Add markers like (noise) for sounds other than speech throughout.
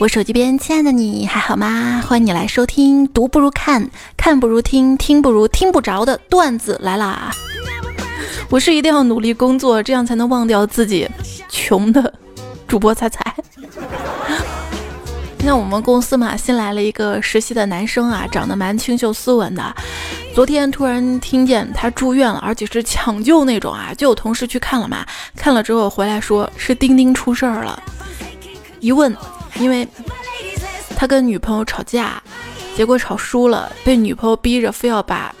我手机边亲爱的你还好吗？欢迎你来收听，读不如看，看不如听，听不如听不着的段子来啦！我是一定要努力工作，这样才能忘掉自己穷的主播彩彩。(laughs) 那我们公司嘛，新来了一个实习的男生啊，长得蛮清秀斯文的。昨天突然听见他住院了，而且是抢救那种啊，就有同事去看了嘛。看了之后回来说是丁丁出事儿了，一问。因为他跟女朋友吵架，结果吵输了，被女朋友逼着非要把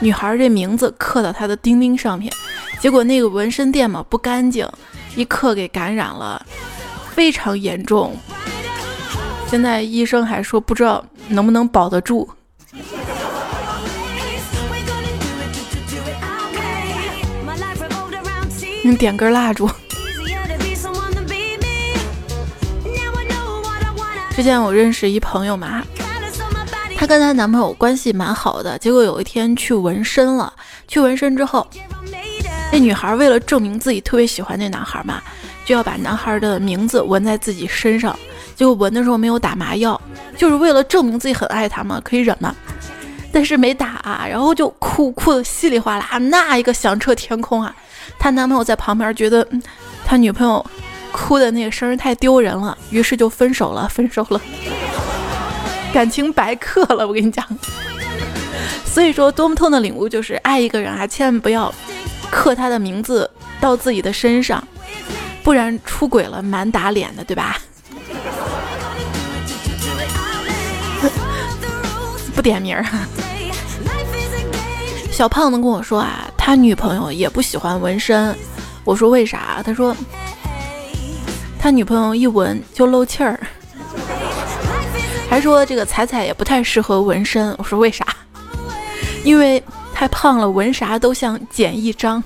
女孩这名字刻到他的钉钉上面，结果那个纹身店嘛不干净，一刻给感染了，非常严重。现在医生还说不知道能不能保得住。你点根蜡烛。之前我认识一朋友嘛，她跟她男朋友关系蛮好的，结果有一天去纹身了。去纹身之后，那女孩为了证明自己特别喜欢那男孩嘛，就要把男孩的名字纹在自己身上。结果纹的时候没有打麻药，就是为了证明自己很爱他嘛，可以忍嘛。但是没打啊，然后就哭哭的稀里哗啦，那一个响彻天空啊！她男朋友在旁边觉得，他女朋友。哭的那个声太丢人了，于是就分手了，(laughs) 分手了，感情白刻了。我跟你讲，(laughs) 所以说多么痛的领悟就是爱一个人啊，千万不要刻他的名字到自己的身上，不然出轨了蛮打脸的，对吧？(laughs) 不点名儿。小胖子跟我说啊，他女朋友也不喜欢纹身。我说为啥？他说。他女朋友一闻就漏气儿，还说这个彩彩也不太适合纹身。我说为啥？因为太胖了，纹啥都像剪一张。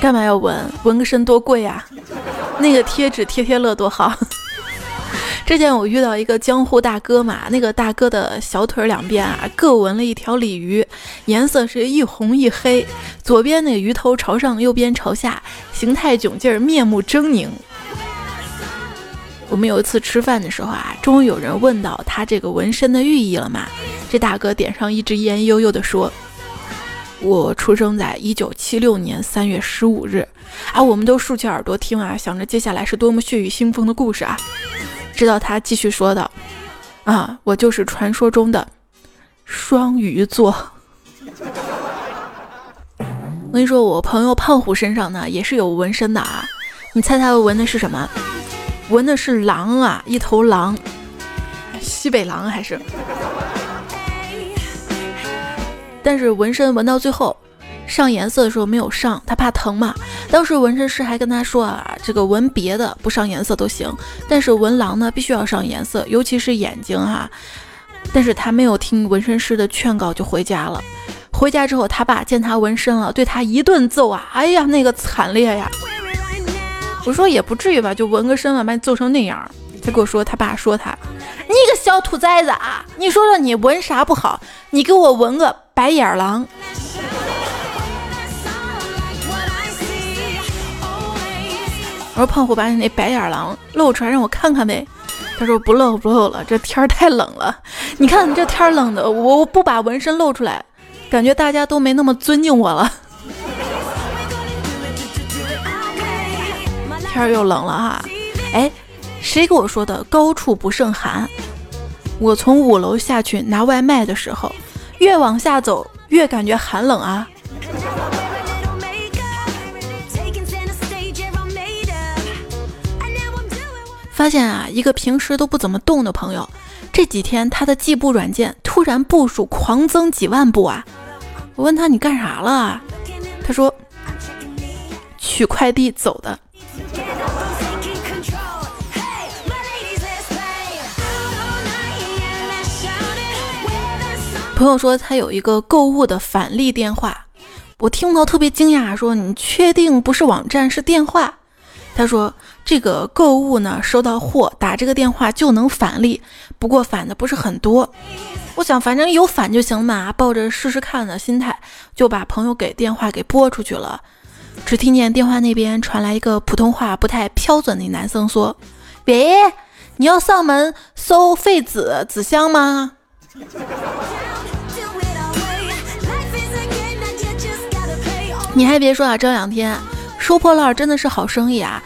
干嘛要纹？纹个身多贵呀？那个贴纸贴贴乐多好。之前我遇到一个江湖大哥嘛，那个大哥的小腿两边啊各纹了一条鲤鱼，颜色是一红一黑，左边那个鱼头朝上，右边朝下，形态窘劲儿，面目狰狞。我们有一次吃饭的时候啊，终于有人问到他这个纹身的寓意了嘛？这大哥点上一支烟，悠悠地说：“我出生在一九七六年三月十五日。”啊，我们都竖起耳朵听啊，想着接下来是多么血雨腥风的故事啊。直到他继续说道：“啊，我就是传说中的双鱼座。(laughs) 我跟你说，我朋友胖虎身上呢也是有纹身的啊。你猜他纹的是什么？纹的是狼啊，一头狼，西北狼还是？但是纹身纹到最后。”上颜色的时候没有上，他怕疼嘛。当时纹身师还跟他说啊，这个纹别的不上颜色都行，但是纹狼呢必须要上颜色，尤其是眼睛哈。但是他没有听纹身师的劝告就回家了。回家之后，他爸见他纹身了，对他一顿揍啊！哎呀，那个惨烈呀！我说也不至于吧，就纹个身了，把你揍成那样。他跟我说，他爸说他，你个小兔崽子啊！你说说你纹啥不好？你给我纹个白眼狼。我说胖虎，把你那白眼狼露出来让我看看呗。他说不露不露了，这天儿太冷了。你看这天冷的，我不把纹身露出来，感觉大家都没那么尊敬我了。天儿又冷了哈。哎，谁给我说的高处不胜寒？我从五楼下去拿外卖的时候，越往下走越感觉寒冷啊。发现啊，一个平时都不怎么动的朋友，这几天他的计步软件突然步数狂增几万步啊！我问他你干啥了？他说取快递走的。朋友说他有一个购物的返利电话，我听到特别惊讶，说你确定不是网站是电话？他说。这个购物呢，收到货打这个电话就能返利，不过返的不是很多。我想反正有返就行嘛，抱着试试看的心态，就把朋友给电话给拨出去了。只听见电话那边传来一个普通话不太标准的男生说：“喂，你要上门收废纸纸箱吗？” (laughs) 你还别说啊，这两天收破烂真的是好生意啊！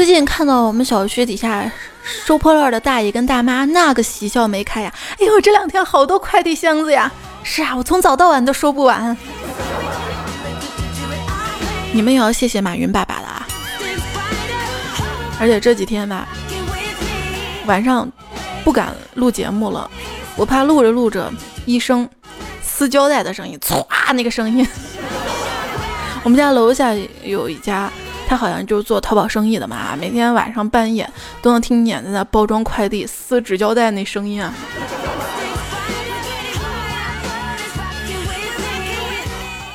最近看到我们小区底下收破烂的大爷跟大妈，那个喜笑眉开呀！哎呦，这两天好多快递箱子呀！是啊，我从早到晚都收不完。你们也要谢谢马云爸爸的啊！而且这几天吧，晚上不敢录节目了，我怕录着录着一声撕胶带的声音，唰，那个声音。我们家楼下有一家，他好像就是做淘宝生意的嘛，每天晚上半夜都能听见在那包装快递、撕纸胶带那声音啊。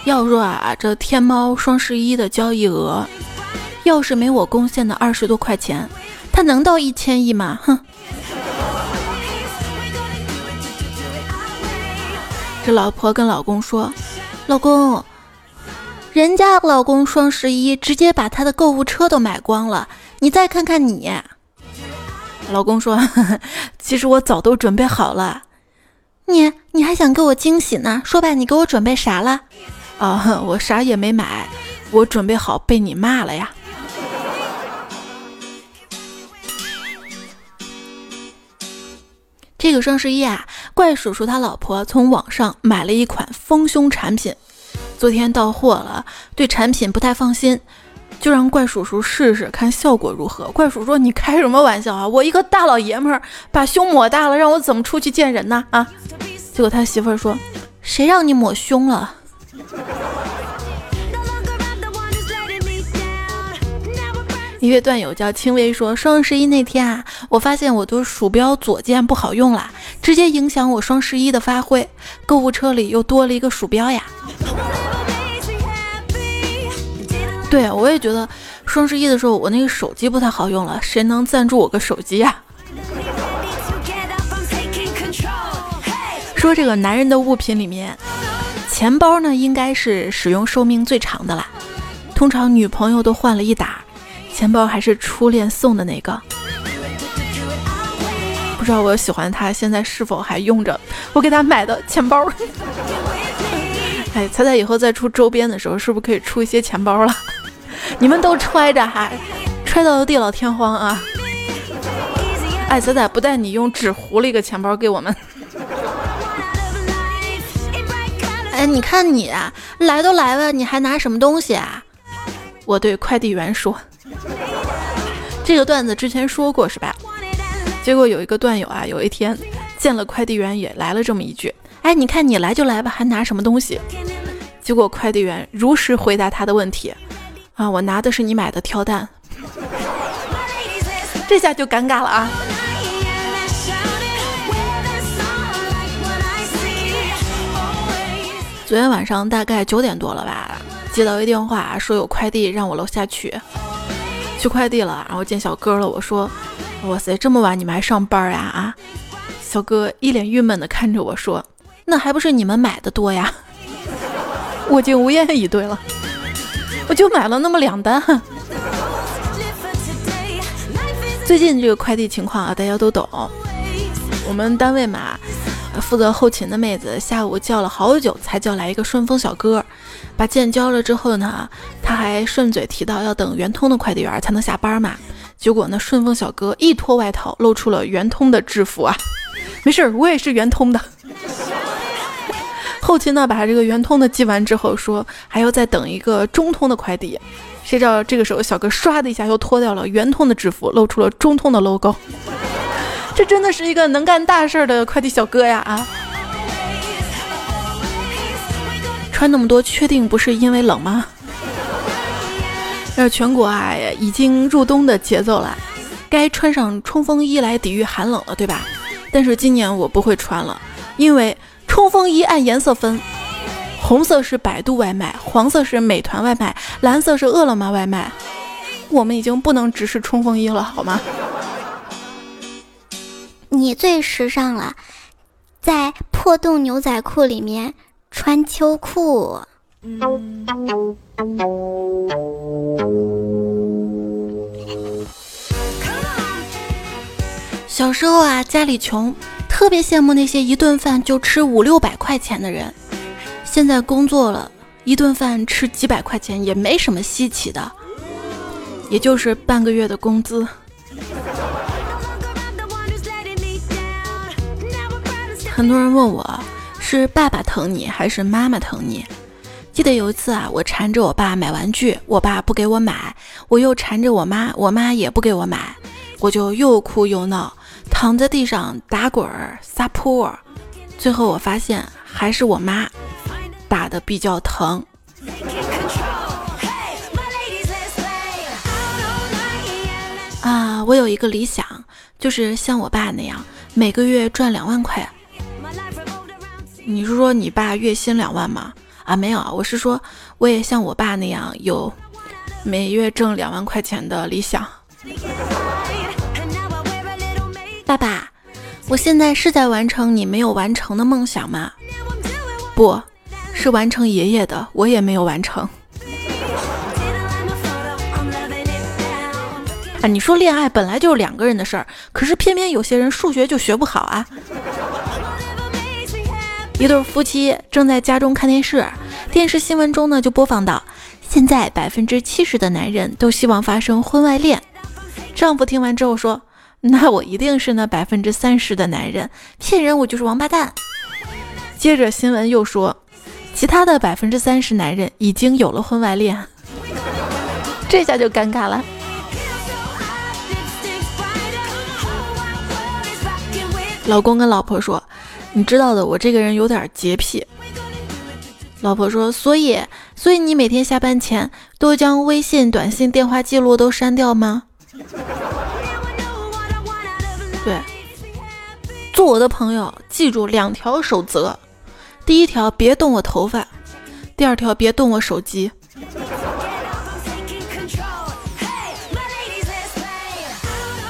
要说啊，这天猫双十一的交易额，要是没我贡献的二十多块钱，它能到一千亿吗？哼！这老婆跟老公说：“老公。”人家老公双十一直接把他的购物车都买光了，你再看看你。老公说：“ (laughs) 其实我早都准备好了。”你你还想给我惊喜呢？说吧，你给我准备啥了？啊，(laughs) 我啥也没买，我准备好被你骂了呀。这个双十一啊，怪叔叔他老婆从网上买了一款丰胸产品。昨天到货了，对产品不太放心，就让怪叔叔试试看效果如何。怪叔说：“你开什么玩笑啊？我一个大老爷们儿把胸抹大了，让我怎么出去见人呢？”啊！结果他媳妇儿说：“谁让你抹胸了？”一位段友叫轻微说：“双十一那天啊，我发现我的鼠标左键不好用了，直接影响我双十一的发挥。购物车里又多了一个鼠标呀。”对，我也觉得双十一的时候我那个手机不太好用了，谁能赞助我个手机呀？说这个男人的物品里面，钱包呢应该是使用寿命最长的啦，通常女朋友都换了一打，钱包还是初恋送的那个。不知道我喜欢他现在是否还用着我给他买的钱包？(laughs) 哎，猜猜以后再出周边的时候，是不是可以出一些钱包了？(laughs) 你们都揣着，哈揣到地老天荒啊！哎，仔仔不带你用纸糊了一个钱包给我们。哎，你看你啊来都来了，你还拿什么东西啊？我对快递员说。这个段子之前说过是吧？结果有一个段友啊，有一天见了快递员也来了这么一句：哎，你看你来就来吧，还拿什么东西？结果快递员如实回答他的问题。啊，我拿的是你买的跳蛋，(laughs) 这下就尴尬了啊！昨天晚上大概九点多了吧，接到一电话，说有快递让我楼下取，取快递了，然后见小哥了。我说：“哇塞，这么晚你们还上班呀？”啊，小哥一脸郁闷的看着我说：“那还不是你们买的多呀？” (laughs) 我竟无言以对了。我就买了那么两单。最近这个快递情况啊，大家都懂。我们单位嘛，负责后勤的妹子下午叫了好久才叫来一个顺丰小哥，把件交了之后呢，他还顺嘴提到要等圆通的快递员才能下班嘛。结果呢，顺丰小哥一脱外套，露出了圆通的制服啊。没事儿，我也是圆通的。(laughs) 后期呢，把这个圆通的寄完之后，说还要再等一个中通的快递。谁知道这个时候，小哥唰的一下又脱掉了圆通的制服，露出了中通的 logo。这真的是一个能干大事儿的快递小哥呀！啊，穿那么多，确定不是因为冷吗？那全国啊，已经入冬的节奏了，该穿上冲锋衣来抵御寒冷了，对吧？但是今年我不会穿了，因为。冲锋衣按颜色分，红色是百度外卖，黄色是美团外卖，蓝色是饿了么外卖。我们已经不能直视冲锋衣了，好吗？你最时尚了，在破洞牛仔裤里面穿秋裤。小时候啊，家里穷，特别羡慕那些一顿饭就吃五六百块钱的人。现在工作了，一顿饭吃几百块钱也没什么稀奇的，也就是半个月的工资。很多人问我，是爸爸疼你还是妈妈疼你？记得有一次啊，我缠着我爸买玩具，我爸不给我买；我又缠着我妈，我妈也不给我买，我就又哭又闹。躺在地上打滚儿撒泼，最后我发现还是我妈打的比较疼。啊，我有一个理想，就是像我爸那样，每个月赚两万块。你是说你爸月薪两万吗？啊，没有啊，我是说我也像我爸那样有每月挣两万块钱的理想。爸爸，我现在是在完成你没有完成的梦想吗？不是完成爷爷的，我也没有完成。啊，你说恋爱本来就是两个人的事儿，可是偏偏有些人数学就学不好啊。一对夫妻正在家中看电视，电视新闻中呢就播放到，现在百分之七十的男人都希望发生婚外恋。丈夫听完之后说。那我一定是那百分之三十的男人，骗人我就是王八蛋。接着新闻又说，其他的百分之三十男人已经有了婚外恋，这下就尴尬了。老公跟老婆说：“你知道的，我这个人有点洁癖。”老婆说：“所以，所以你每天下班前都将微信、短信、电话记录都删掉吗？” (laughs) 对，做我的朋友，记住两条守则：第一条，别动我头发；第二条，别动我手机。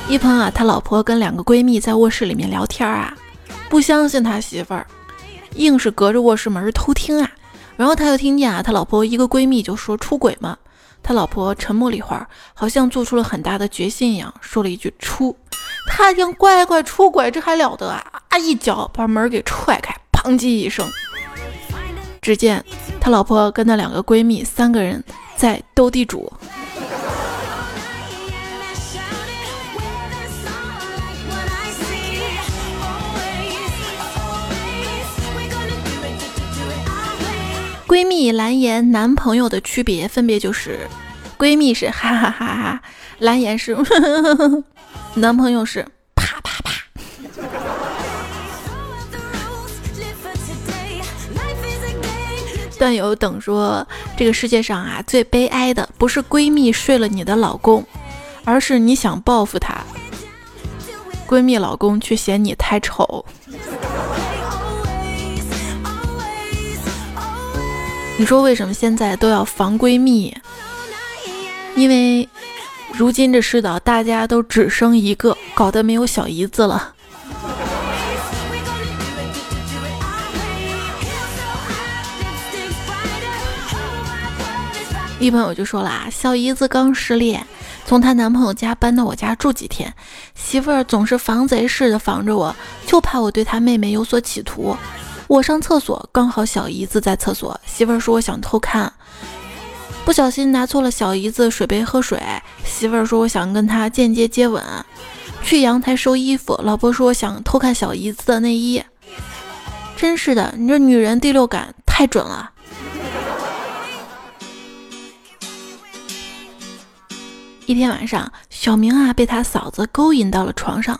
一鹏啊，他老婆跟两个闺蜜在卧室里面聊天啊，不相信他媳妇儿，硬是隔着卧室门偷听啊。然后他就听见啊，他老婆一个闺蜜就说出轨嘛。他老婆沉默了一会儿，好像做出了很大的决心一样，说了一句“出”。他听乖乖出轨，这还了得啊！啊，一脚把门给踹开，砰叽一声。只见他老婆跟那两个闺蜜三个人在斗地主。闺蜜蓝颜男朋友的区别分别就是，闺蜜是哈哈哈哈，蓝颜是，(laughs) 男朋友是啪啪啪。段友等说，这个世界上啊，最悲哀的不是闺蜜睡了你的老公，而是你想报复他，闺蜜老公却嫌你太丑。你说为什么现在都要防闺蜜？因为如今这世道，大家都只生一个，搞得没有小姨子了。一朋友就说了啊，小姨子刚失恋，从她男朋友家搬到我家住几天，媳妇儿总是防贼似的防着我，就怕我对她妹妹有所企图。我上厕所，刚好小姨子在厕所。媳妇儿说我想偷看，不小心拿错了小姨子水杯喝水。媳妇儿说我想跟她间接接吻。去阳台收衣服，老婆说我想偷看小姨子的内衣。真是的，你这女人第六感太准了。一天晚上，小明啊被他嫂子勾引到了床上，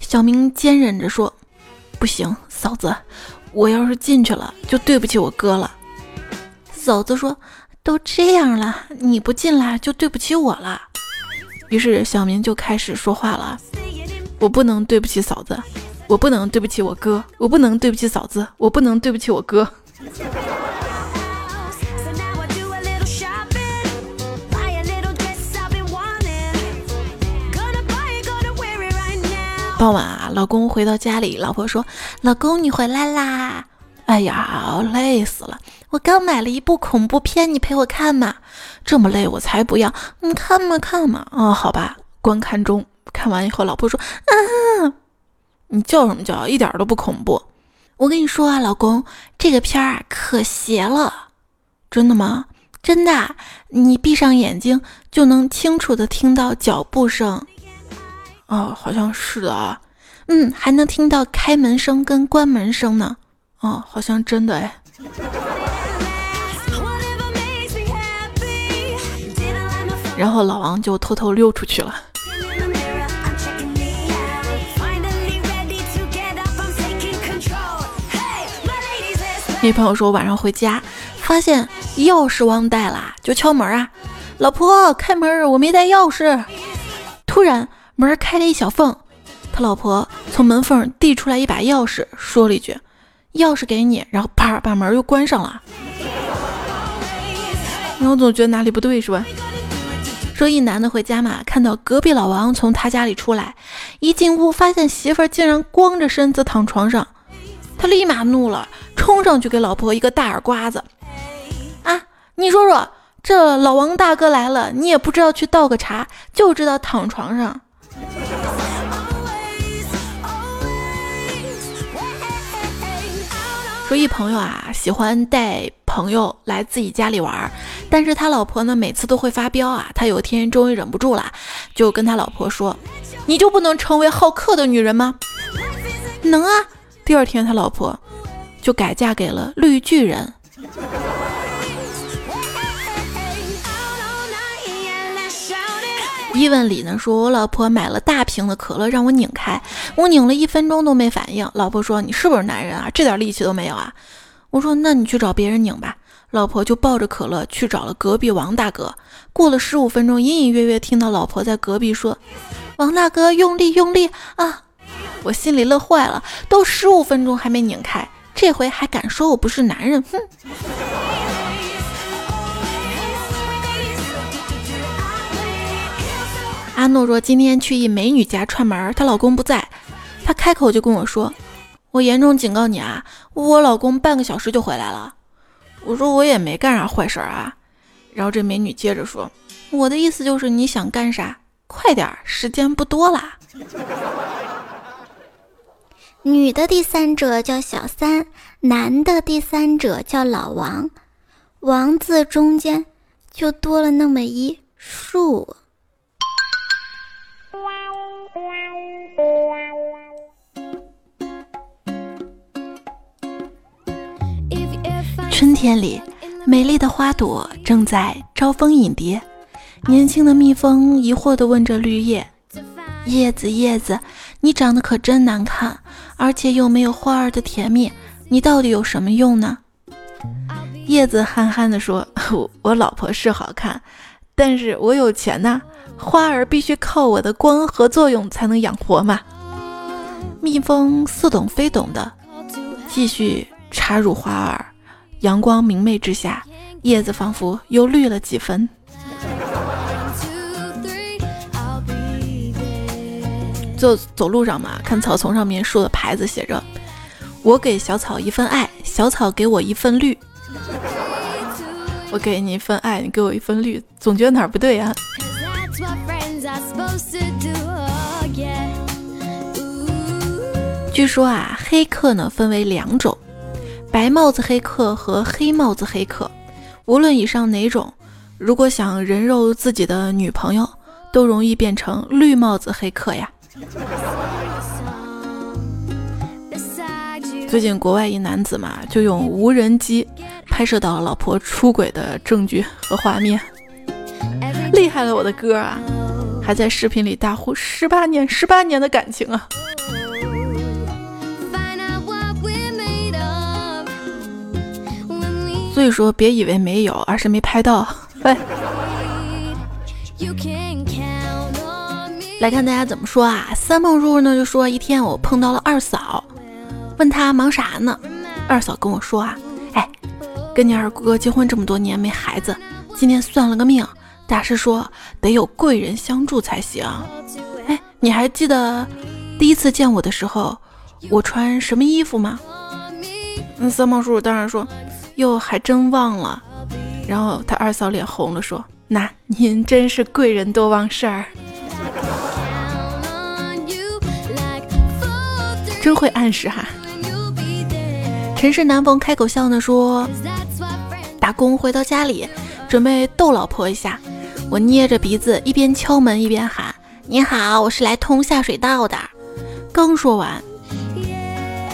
小明坚忍着说：“不行，嫂子。”我要是进去了，就对不起我哥了。嫂子说：“都这样了，你不进来就对不起我了。”于是小明就开始说话了：“我不能对不起嫂子，我不能对不起我哥，我不能对不起嫂子，我不能对不起我哥。”傍晚啊，老公回到家里，老婆说：“老公，你回来啦！”哎呀，累死了！我刚买了一部恐怖片，你陪我看嘛？这么累我才不要！你看嘛看嘛。哦，好吧，观看中。看完以后，老婆说：“啊，你叫什么叫？一点都不恐怖。”我跟你说啊，老公，这个片儿啊可邪了。真的吗？真的，你闭上眼睛就能清楚的听到脚步声。哦，好像是的啊。嗯，还能听到开门声跟关门声呢。哦，好像真的哎。然后老王就偷偷溜出去了。那朋友说晚上回家发现钥匙忘带了，就敲门啊，老婆开门，我没带钥匙。突然门开了一小缝，他老婆从门缝递出来一把钥匙，说了一句：“钥匙给你。”然后啪把门又关上了。然后总觉得哪里不对，是吧？说一男的回家嘛，看到隔壁老王从他家里出来，一进屋发现媳妇儿竟然光着身子躺床上，他立马怒了。冲上去给老婆一个大耳刮子，啊！你说说，这老王大哥来了，你也不知道去倒个茶，就知道躺床上。说一朋友啊，喜欢带朋友来自己家里玩，但是他老婆呢，每次都会发飙啊。他有一天终于忍不住了，就跟他老婆说：“你就不能成为好客的女人吗？”能啊。第二天他老婆。就改嫁给了绿巨人。伊问里呢说，我老婆买了大瓶的可乐让我拧开，我拧了一分钟都没反应。老婆说：“你是不是男人啊？这点力气都没有啊？”我说：“那你去找别人拧吧。”老婆就抱着可乐去找了隔壁王大哥。过了十五分钟，隐隐约约听到老婆在隔壁说：“王大哥，用力用力啊！”我心里乐坏了，都十五分钟还没拧开。这回还敢说我不是男人？哼！阿诺说今天去一美女家串门，她老公不在，她开口就跟我说：“我严重警告你啊，我老公半个小时就回来了。”我说我也没干啥坏事啊。然后这美女接着说：“我的意思就是你想干啥，快点，时间不多啦。(laughs) ”女的第三者叫小三，男的第三者叫老王，王字中间就多了那么一竖。天里，美丽的花朵正在招蜂引蝶，年轻的蜜蜂疑惑地问着绿叶：“叶子，叶子。”你长得可真难看，而且又没有花儿的甜蜜，你到底有什么用呢？叶子憨憨地说：“我 (laughs) 我老婆是好看，但是我有钱呐，花儿必须靠我的光合作用才能养活嘛。”蜜蜂似懂非懂的继续插入花儿，阳光明媚之下，叶子仿佛又绿了几分。就走路上嘛，看草丛上面竖的牌子，写着：“我给小草一份爱，小草给我一份绿。”我给你一份爱，你给我一份绿，总觉得哪儿不对呀？据说啊，黑客呢分为两种，白帽子黑客和黑帽子黑客。无论以上哪种，如果想人肉自己的女朋友，都容易变成绿帽子黑客呀。最近国外一男子嘛，就用无人机拍摄到了老婆出轨的证据和画面，厉害了我的哥啊！还在视频里大呼十八年十八年的感情啊！所以说，别以为没有，而是没拍到。(laughs) 哎。来看大家怎么说啊？三梦叔叔呢就说一天我碰到了二嫂，问他忙啥呢？二嫂跟我说啊，哎，跟你二哥结婚这么多年没孩子，今天算了个命，大师说得有贵人相助才行。哎，你还记得第一次见我的时候，我穿什么衣服吗？那三毛叔叔当然说，哟，还真忘了。然后他二嫂脸红了，说：“那您真是贵人多忘事儿，真会暗示哈。”陈氏南逢开口笑呢，说：“打工回到家里，准备逗老婆一下。我捏着鼻子，一边敲门一边喊：‘你好，我是来通下水道的。’刚说完，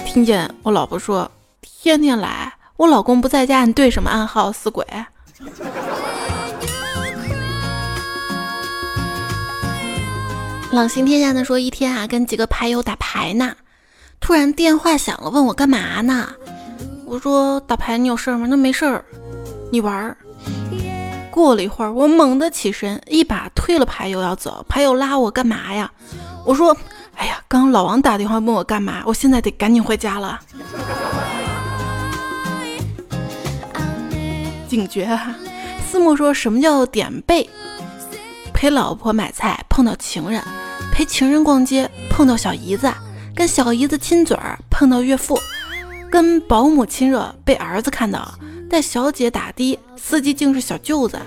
听见我老婆说：‘天天来，我老公不在家，你对什么暗号，死鬼？’”朗行天下的说一天啊跟几个牌友打牌呢，突然电话响了，问我干嘛呢？我说打牌，你有事吗？那没事儿，你玩儿。过了一会儿，我猛地起身，一把推了牌友要走，牌友拉我干嘛呀？我说哎呀，刚老王打电话问我干嘛，我现在得赶紧回家了。警觉哈。字幕说什么叫点背？陪老婆买菜碰到情人，陪情人逛街碰到小姨子，跟小姨子亲嘴儿碰到岳父，跟保姆亲热被儿子看到，带小姐打的司机竟是小舅子，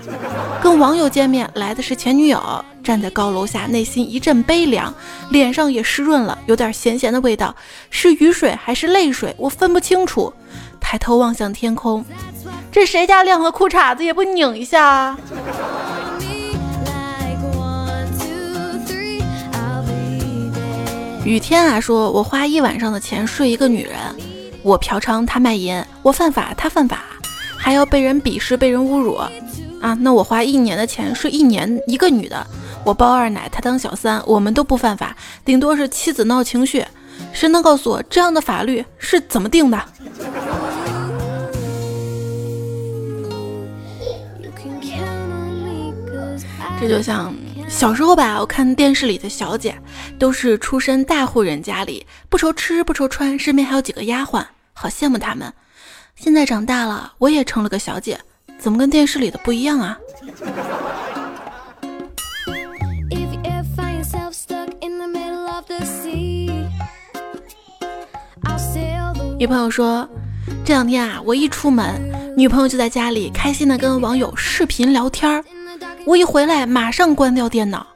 跟网友见面来的是前女友，站在高楼下内心一阵悲凉，脸上也湿润了，有点咸咸的味道，是雨水还是泪水？我分不清楚。抬头望向天空。这谁家晾个裤衩子也不拧一下啊！雨天啊，说我花一晚上的钱睡一个女人，我嫖娼，她卖淫，我犯法，她犯法，还要被人鄙视，被人侮辱啊！那我花一年的钱睡一年一个女的，我包二奶，她当小三，我们都不犯法，顶多是妻子闹情绪。谁能告诉我这样的法律是怎么定的？这就像小时候吧，我看电视里的小姐都是出身大户人家里，不愁吃不愁穿，身边还有几个丫鬟，好羡慕他们。现在长大了，我也成了个小姐，怎么跟电视里的不一样啊？女朋友说，这两天啊，我一出门，女朋友就在家里开心的跟网友视频聊天儿。我一回来，马上关掉电脑。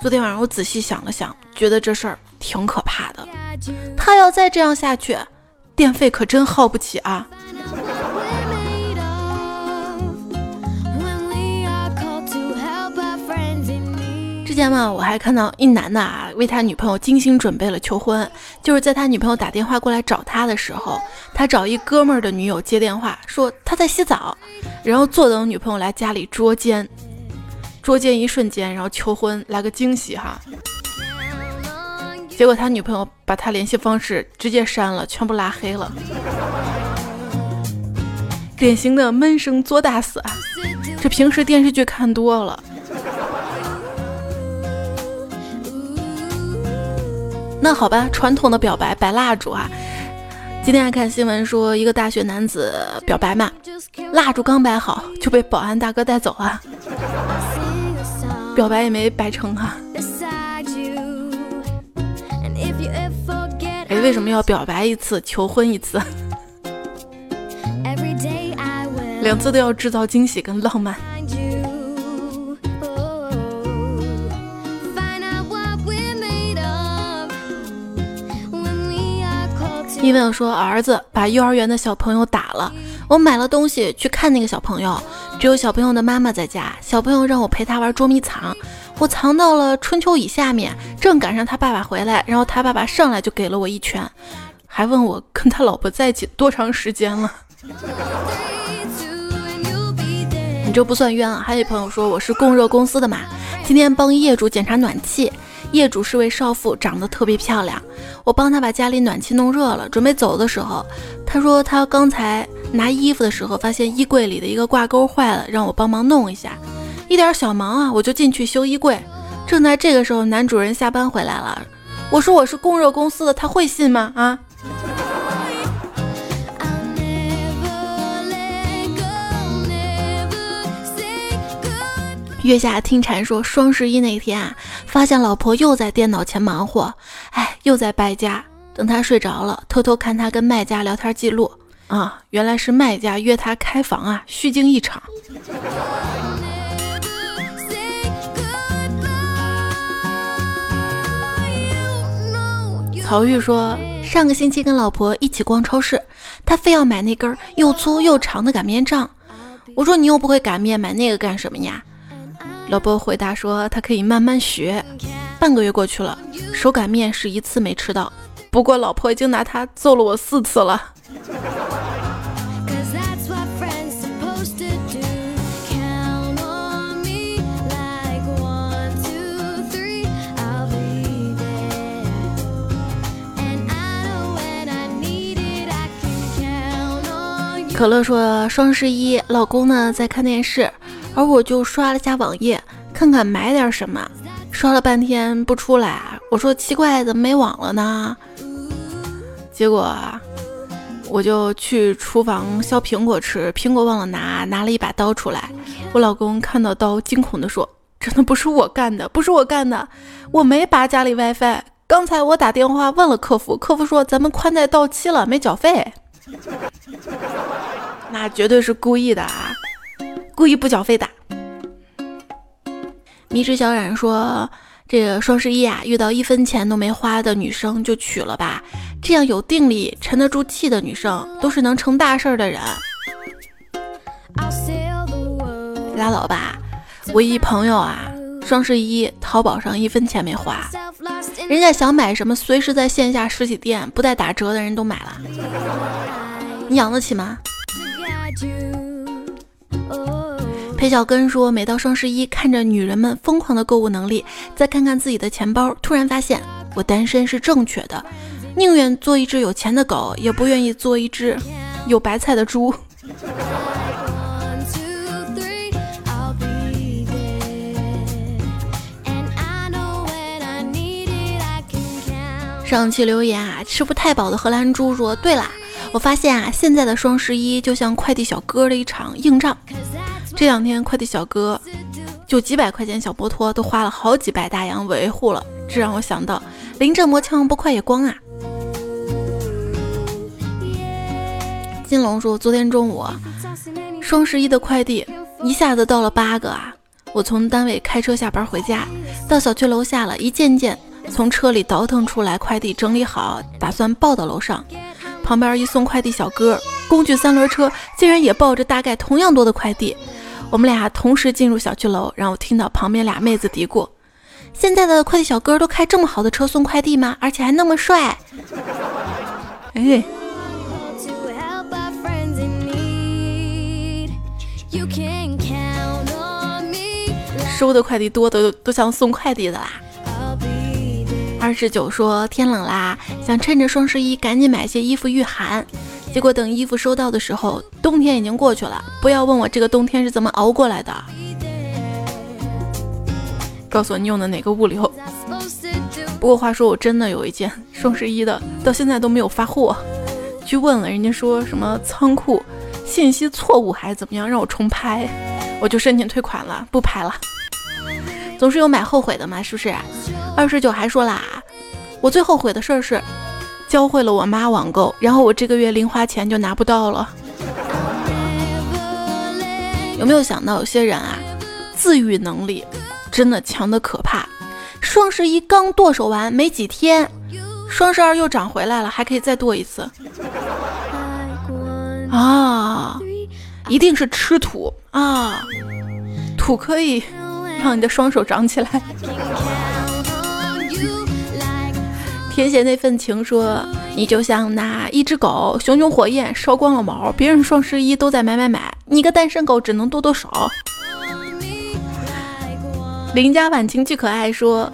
昨天晚上我仔细想了想，觉得这事儿挺可怕的。他要再这样下去，电费可真耗不起啊！之前嘛，我还看到一男的啊，为他女朋友精心准备了求婚，就是在他女朋友打电话过来找他的时候，他找一哥们儿的女友接电话，说他在洗澡，然后坐等女朋友来家里捉奸。捉奸一瞬间，然后求婚来个惊喜哈，结果他女朋友把他联系方式直接删了，全部拉黑了，典型的闷声作大死啊！这平时电视剧看多了。那好吧，传统的表白摆蜡烛啊。今天还看新闻说，一个大学男子表白嘛，蜡烛刚摆好就被保安大哥带走了。表白也没白成啊！哎，为什么要表白一次求婚一次？两次都要制造惊喜跟浪漫。因为我说儿子把幼儿园的小朋友打了，我买了东西去看那个小朋友。只有小朋友的妈妈在家，小朋友让我陪他玩捉迷藏，我藏到了春秋椅下面，正赶上他爸爸回来，然后他爸爸上来就给了我一拳，还问我跟他老婆在一起多长时间了。你这不算冤啊！还有朋友说我是供热公司的嘛，今天帮业主检查暖气，业主是位少妇，长得特别漂亮，我帮他把家里暖气弄热了，准备走的时候，他说他刚才。拿衣服的时候，发现衣柜里的一个挂钩坏了，让我帮忙弄一下，一点小忙啊，我就进去修衣柜。正在这个时候，男主人下班回来了，我说我是供热公司的，他会信吗？啊！月下听蝉说，双十一那天啊，发现老婆又在电脑前忙活，哎，又在败家。等他睡着了，偷偷看他跟卖家聊天记录。啊，原来是卖家约他开房啊，虚惊一场。曹玉说，上个星期跟老婆一起逛超市，他非要买那根又粗又长的擀面杖。我说你又不会擀面，买那个干什么呀？老婆回答说，他可以慢慢学。半个月过去了，手擀面是一次没吃到，不过老婆已经拿他揍了我四次了。可乐说双十一，老公呢在看电视，而我就刷了下网页，看看买点什么。刷了半天不出来，我说奇怪，怎么没网了呢？结果我就去厨房削苹果吃，苹果忘了拿，拿了一把刀出来。我老公看到刀，惊恐地说：“真的不是我干的，不是我干的，我没拔家里 WiFi。刚才我打电话问了客服，客服说咱们宽带到期了，没缴费。” (laughs) 那绝对是故意的啊！故意不缴费的。迷之小冉说：“这个双十一啊，遇到一分钱都没花的女生就娶了吧，这样有定力、沉得住气的女生，都是能成大事的人。”拉倒吧，我一朋友啊，双十一淘宝上一分钱没花，人家想买什么，随时在线下实体店不带打折的人都买了。你养得起吗？裴小根说：“每到双十一，看着女人们疯狂的购物能力，再看看自己的钱包，突然发现我单身是正确的，宁愿做一只有钱的狗，也不愿意做一只有白菜的猪。”上期留言啊，吃不太饱的荷兰猪说：“对啦。”我发现啊，现在的双十一就像快递小哥的一场硬仗。这两天快递小哥就几百块钱小摩托都花了好几百大洋维护了，这让我想到临阵磨枪不快也光啊。金龙说，昨天中午双十一的快递一下子到了八个啊！我从单位开车下班回家，到小区楼下了，一件件从车里倒腾出来快递，整理好，打算抱到楼上。旁边一送快递小哥，工具三轮车竟然也抱着大概同样多的快递。我们俩同时进入小区楼，然后听到旁边俩妹子嘀咕：“现在的快递小哥都开这么好的车送快递吗？而且还那么帅。”哎，收的快递多的都像送快递的啦。二十九说天冷啦，想趁着双十一赶紧买些衣服御寒。结果等衣服收到的时候，冬天已经过去了。不要问我这个冬天是怎么熬过来的，告诉我你用的哪个物流。不过话说，我真的有一件双十一的，到现在都没有发货。去问了，人家说什么仓库信息错误还是怎么样，让我重拍，我就申请退款了，不拍了。总是有买后悔的嘛，是不是？二十九还说啦，我最后悔的事儿是教会了我妈网购，然后我这个月零花钱就拿不到了。有没有想到有些人啊，自愈能力真的强的可怕？双十一刚剁手完没几天，双十二又涨回来了，还可以再剁一次。啊，一定是吃土。啊，土可以让你的双手长起来。(laughs) 填写那份情说，你就像那一只狗，熊熊火焰烧光了毛，别人双十一都在买买买，你个单身狗只能剁剁手。(laughs) 邻家晚晴巨可爱说，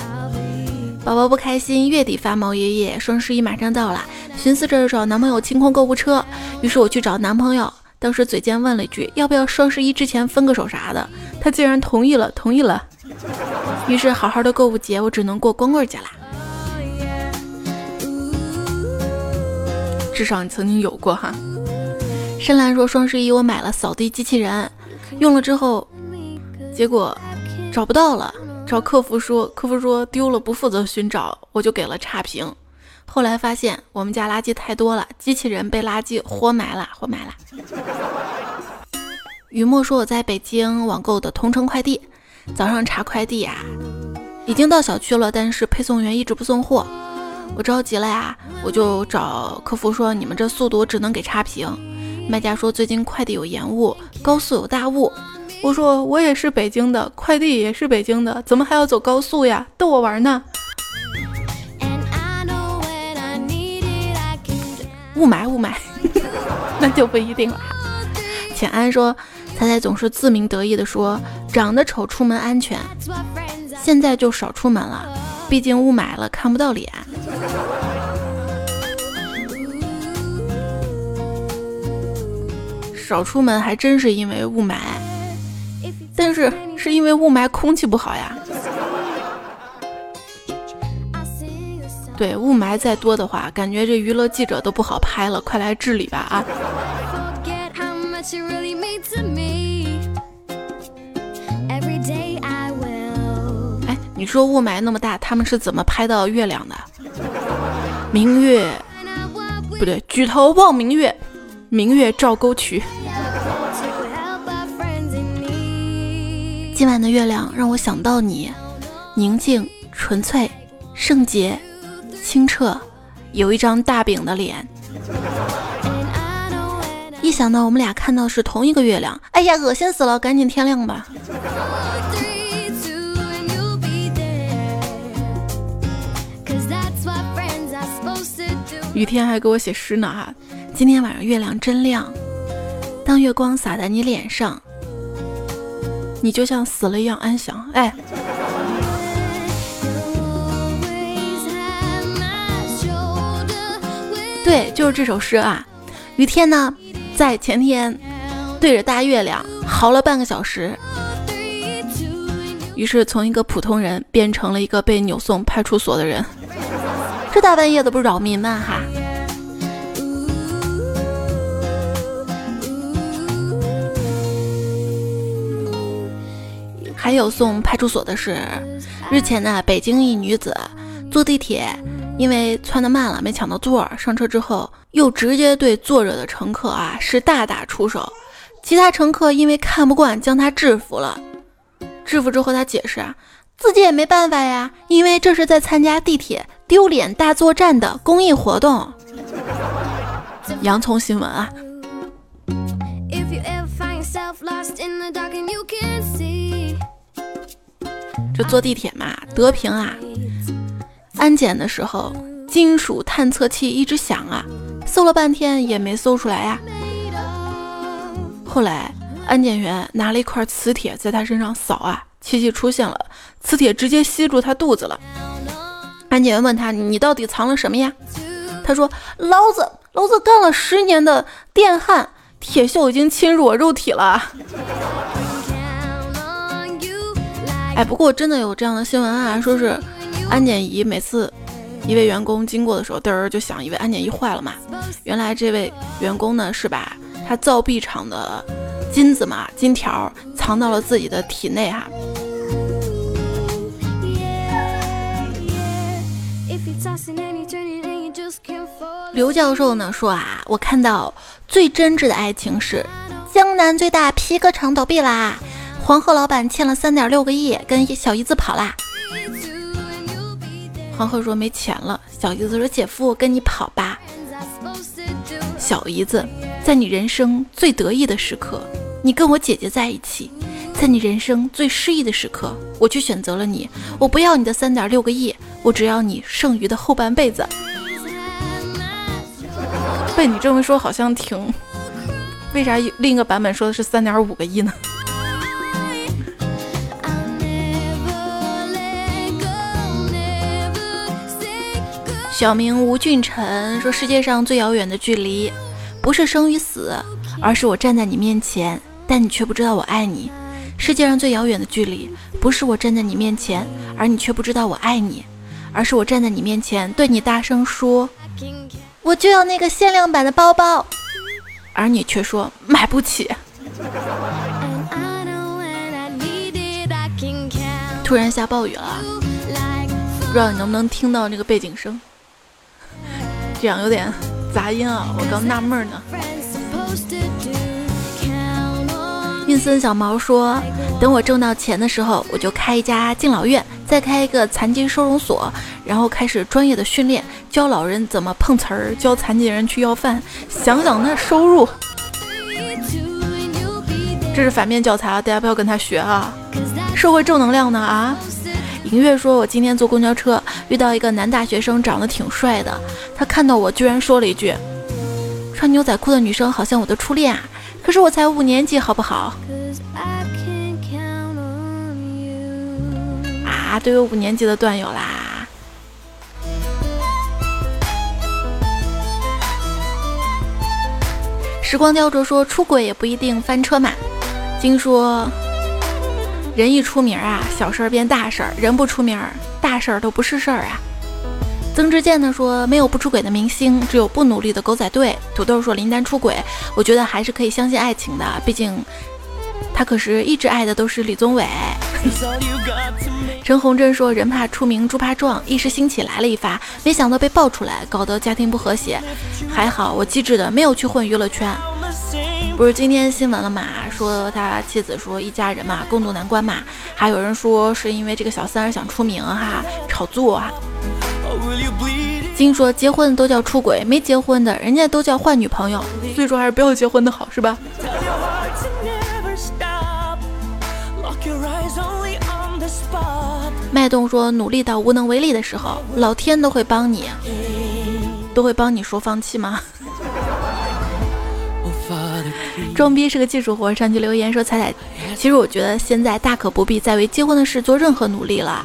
宝宝不开心，月底发毛爷爷，双十一马上到了，寻思着找男朋友清空购物车，于是我去找男朋友，当时嘴尖问了一句，要不要双十一之前分个手啥的，他竟然同意了，同意了，于是好好的购物节我只能过光棍节啦。至少你曾经有过哈。深蓝说双十一我买了扫地机器人，用了之后，结果找不到了，找客服说，客服说丢了，不负责寻找，我就给了差评。后来发现我们家垃圾太多了，机器人被垃圾活埋了，活埋了。雨墨说我在北京网购的同城快递，早上查快递呀，已经到小区了，但是配送员一直不送货，我着急了呀，我就找客服说你们这速度只能给差评。卖家说最近快递有延误，高速有大雾。我说我也是北京的，快递也是北京的，怎么还要走高速呀？逗我玩呢？雾霾雾霾，(laughs) 那就不一定了。浅安说。彩彩总是自鸣得意地说：“长得丑出门安全。”现在就少出门了，毕竟雾霾了，看不到脸。少出门还真是因为雾霾，但是是因为雾霾空气不好呀。对，雾霾再多的话，感觉这娱乐记者都不好拍了，快来治理吧啊！哎，你说雾霾那么大，他们是怎么拍到月亮的？明月不对，举头望明月，明月照沟渠。今晚的月亮让我想到你，宁静、纯粹、圣洁、清澈，有一张大饼的脸。一想到我们俩看到是同一个月亮，哎呀，恶心死了！赶紧天亮吧。雨天还给我写诗呢哈，今天晚上月亮真亮，当月光洒在你脸上，你就像死了一样安详。哎，对，就是这首诗啊。雨天呢？在前天，对着大月亮嚎了半个小时，于是从一个普通人变成了一个被扭送派出所的人。这大半夜的不扰民吗？哈！还有送派出所的是，日前呢，北京一女子坐地铁。因为窜得慢了，没抢到座儿，上车之后又直接对坐着的乘客啊是大打出手。其他乘客因为看不惯，将他制服了。制服之后，他解释啊，自己也没办法呀，因为这是在参加地铁丢脸大作战的公益活动。洋葱新闻啊，这坐地铁嘛，德平啊。安检的时候，金属探测器一直响啊，搜了半天也没搜出来呀。后来安检员拿了一块磁铁在他身上扫啊，奇迹出现了，磁铁直接吸住他肚子了。安检员问他：“你到底藏了什么呀？”他说：“老子老子干了十年的电焊，铁锈已经侵入我肉体了。”哎，不过真的有这样的新闻啊，说是。安检仪每次一位员工经过的时候，嘚儿就响，以为安检仪坏了嘛。原来这位员工呢是把他造币厂的金子嘛金条藏到了自己的体内哈。刘教授呢说啊，我看到最真挚的爱情是江南最大皮革厂倒闭啦，黄鹤老板欠了三点六个亿，跟小姨子跑啦。黄鹤说没钱了，小姨子说：“姐夫，我跟你跑吧。”小姨子，在你人生最得意的时刻，你跟我姐姐在一起；在你人生最失意的时刻，我却选择了你。我不要你的三点六个亿，我只要你剩余的后半辈子。被你这么说，好像挺……为啥另一个版本说的是三点五个亿呢？小名吴俊辰说：“世界上最遥远的距离，不是生与死，而是我站在你面前，但你却不知道我爱你。世界上最遥远的距离，不是我站在你面前，而你却不知道我爱你，而是我站在你面前，对你大声说，我就要那个限量版的包包，而你却说买不起。突然下暴雨了，不知道你能不能听到那个背景声。”这样有点杂音啊，我刚纳闷呢。运森小毛说：“等我挣到钱的时候，我就开一家敬老院，再开一个残疾收容所，然后开始专业的训练，教老人怎么碰瓷儿，教残疾人去要饭。想想那收入，这是反面教材啊！大家不要跟他学啊！社会正能量呢啊！”银月说：“我今天坐公交车遇到一个男大学生，长得挺帅的。他看到我，居然说了一句：‘穿牛仔裤的女生好像我的初恋啊！’”可是我才五年级，好不好？啊，都有五年级的段友啦！时光雕琢说，出轨也不一定翻车嘛。金说，人一出名啊，小事儿变大事儿；人不出名，大事儿都不是事儿啊。曾志健呢说，没有不出轨的明星，只有不努力的狗仔队。土豆说林丹出轨，我觉得还是可以相信爱情的，毕竟他可是一直爱的都是李宗伟。陈红珍说，人怕出名猪怕壮，一时兴起来了一发，没想到被爆出来，搞得家庭不和谐。还好我机智的没有去混娱乐圈。不是今天新闻了嘛？说他妻子说一家人嘛共度难关嘛，还有人说是因为这个小三儿想出名哈，炒作啊。金说结婚都叫出轨，没结婚的人家都叫换女朋友，所以说还是不要结婚的好，是吧？脉动说努力到无能为力的时候，老天都会帮你，都会帮你说放弃吗？装逼是个技术活，上去留言说彩彩，其实我觉得现在大可不必再为结婚的事做任何努力了。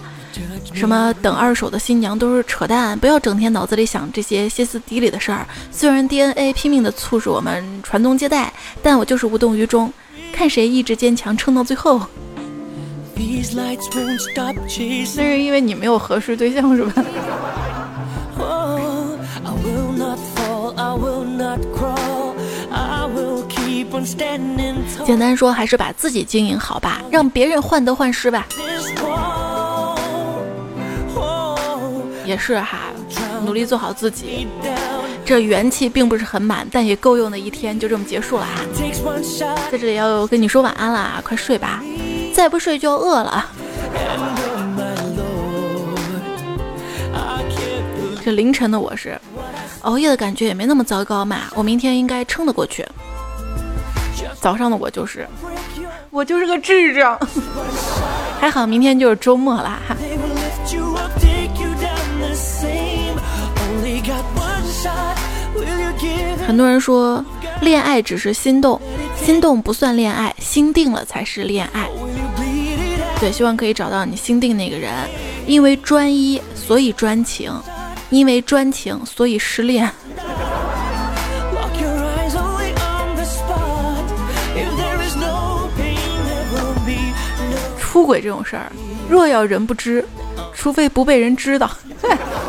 什么等二手的新娘都是扯淡，不要整天脑子里想这些歇斯底里的事儿。虽然 DNA 拼命的促使我们传宗接代，但我就是无动于衷，看谁意志坚强，撑到最后。那是因为你没有合适对象是吧？简单说，还是把自己经营好吧，让别人患得患失吧。也是哈，努力做好自己。这元气并不是很满，但也够用的一天就这么结束了哈。在这里要跟你说晚安了，快睡吧，再不睡就要饿了。这凌晨的我是熬夜的感觉也没那么糟糕嘛，我明天应该撑得过去。早上的我就是，我就是个智障，(laughs) 还好明天就是周末啦哈。很多人说，恋爱只是心动，心动不算恋爱，心定了才是恋爱。对，希望可以找到你心定那个人，因为专一所以专情，因为专情所以失恋。出轨这种事儿，若要人不知，除非不被人知道。(laughs)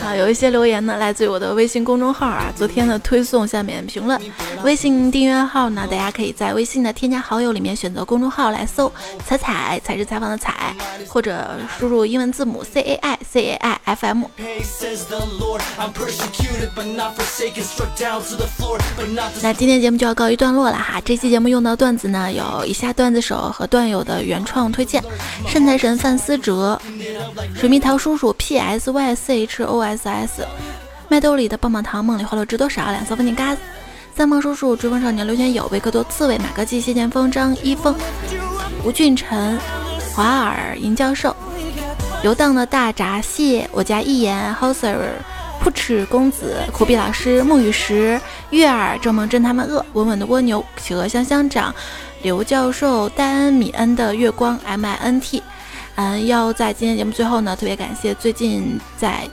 啊，有一些留言呢，来自于我的微信公众号啊。昨天的推送下面评论，微信订阅号呢，大家可以在微信的添加好友里面选择公众号来搜“彩彩才是采访的彩”，或者输入英文字母 C A I C A I F M。那今天节目就要告一段落了哈。这期节目用到段子呢，有以下段子手和段友的原创推荐：善财神范思哲。水蜜桃叔叔 P S Y C H O S S，麦兜里的棒棒糖，梦里花落知多少？两色风景嘎子，三毛叔叔追风少年刘全友，维克多刺猬，马克基，谢剑锋，张一峰，吴俊辰，华尔，银教授，游荡的大闸蟹，我家一言，Hoser，扑哧公子，苦逼老师，沐雨石，月儿，郑梦真他们饿，稳稳的蜗牛，企鹅香香长，刘教授，戴恩米恩的月光，M I N T。嗯，要在今天节目最后呢，特别感谢最近在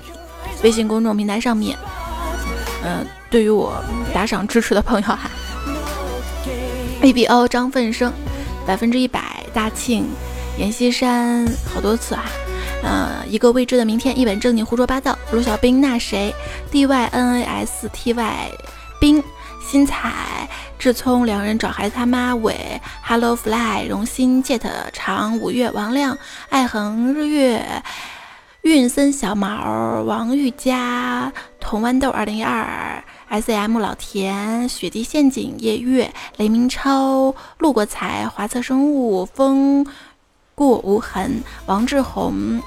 微信公众平台上面，嗯，对于我打赏支持的朋友哈，A B O 张奋生，百分之一百大庆，阎锡山好多次哈，嗯，一个未知的明天，一本正经胡说八道，卢小兵那谁，D Y N A S T Y 冰。新彩、志聪两人找孩子他妈伟，Hello Fly、荣心、Jet、长五月、王亮、爱恒、日月、运森小毛、王玉佳、童豌豆二零一二、S M 老田、雪地陷阱、夜月、雷明超、陆国才、华策生物、风过无痕、王志宏、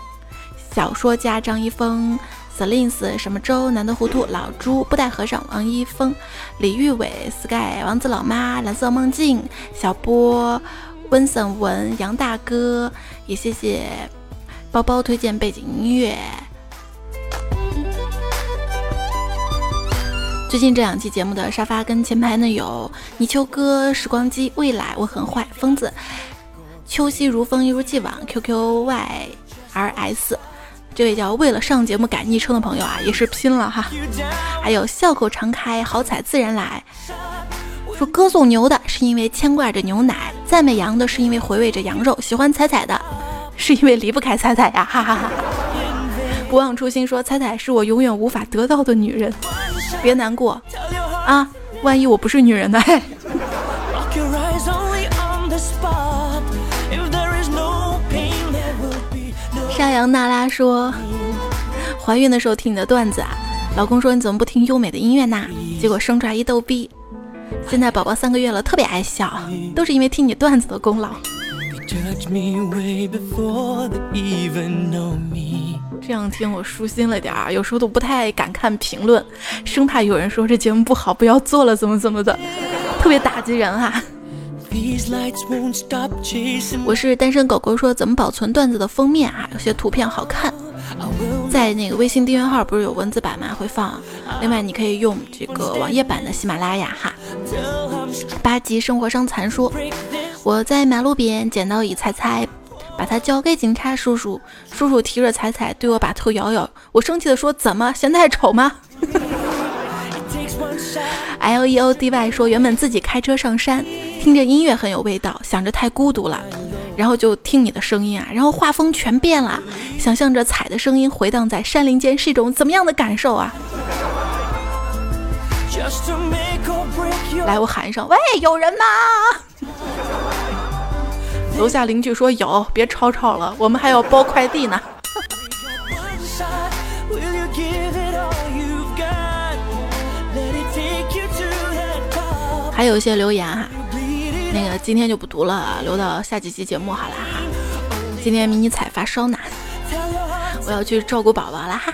小说家张一峰。Selins 什么周难得糊涂老朱布袋和尚王一峰李玉伟 Sky 王子老妈蓝色梦境小波温森文杨大哥也谢谢包包推荐背景音乐。最近这两期节目的沙发跟前排呢有泥鳅哥时光机未来我很坏疯子秋夕如风一如既往 QQYRS。这位叫为了上节目改昵称的朋友啊，也是拼了哈。还有笑口常开，好彩自然来。说歌颂牛的是因为牵挂着牛奶，赞美羊的是因为回味着羊肉，喜欢彩彩的 (laughs) 是因为离不开彩彩呀，哈哈哈。不忘初心说彩彩是我永远无法得到的女人，别难过啊，万一我不是女人呢？嘿。沙扬娜拉说：“怀孕的时候听你的段子啊，老公说你怎么不听优美的音乐呢？结果生出来一逗逼。现在宝宝三个月了，特别爱笑，都是因为听你段子的功劳。这样听我舒心了点儿，有时候都不太敢看评论，生怕有人说这节目不好，不要做了，怎么怎么的，特别打击人哈。”我是单身狗狗，说怎么保存段子的封面啊？有些图片好看，在那个微信订阅号不是有文字版吗？会放。另外你可以用这个网页版的喜马拉雅哈。八级生活伤残说，我在马路边捡到一彩彩，把它交给警察叔叔，叔叔提着彩彩对我把头摇摇，我生气的说，怎么嫌太丑吗？(laughs) L E O D Y 说，原本自己开车上山，听着音乐很有味道，想着太孤独了，然后就听你的声音啊，然后画风全变了，想象着彩的声音回荡在山林间是一种怎么样的感受啊？来，我喊一声，喂，有人吗？(laughs) 楼下邻居说有，别吵吵了，我们还要包快递呢。还有一些留言哈，那个今天就不读了，留到下几期节目好了哈。今天迷你彩发烧呢，我要去照顾宝宝了哈。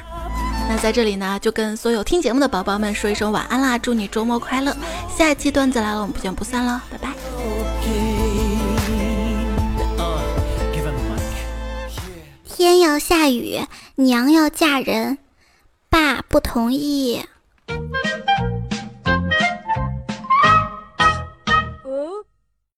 那在这里呢，就跟所有听节目的宝宝们说一声晚安啦，祝你周末快乐。下一期段子来了，我们不见不散喽，拜拜。天要下雨，娘要嫁人，爸不同意。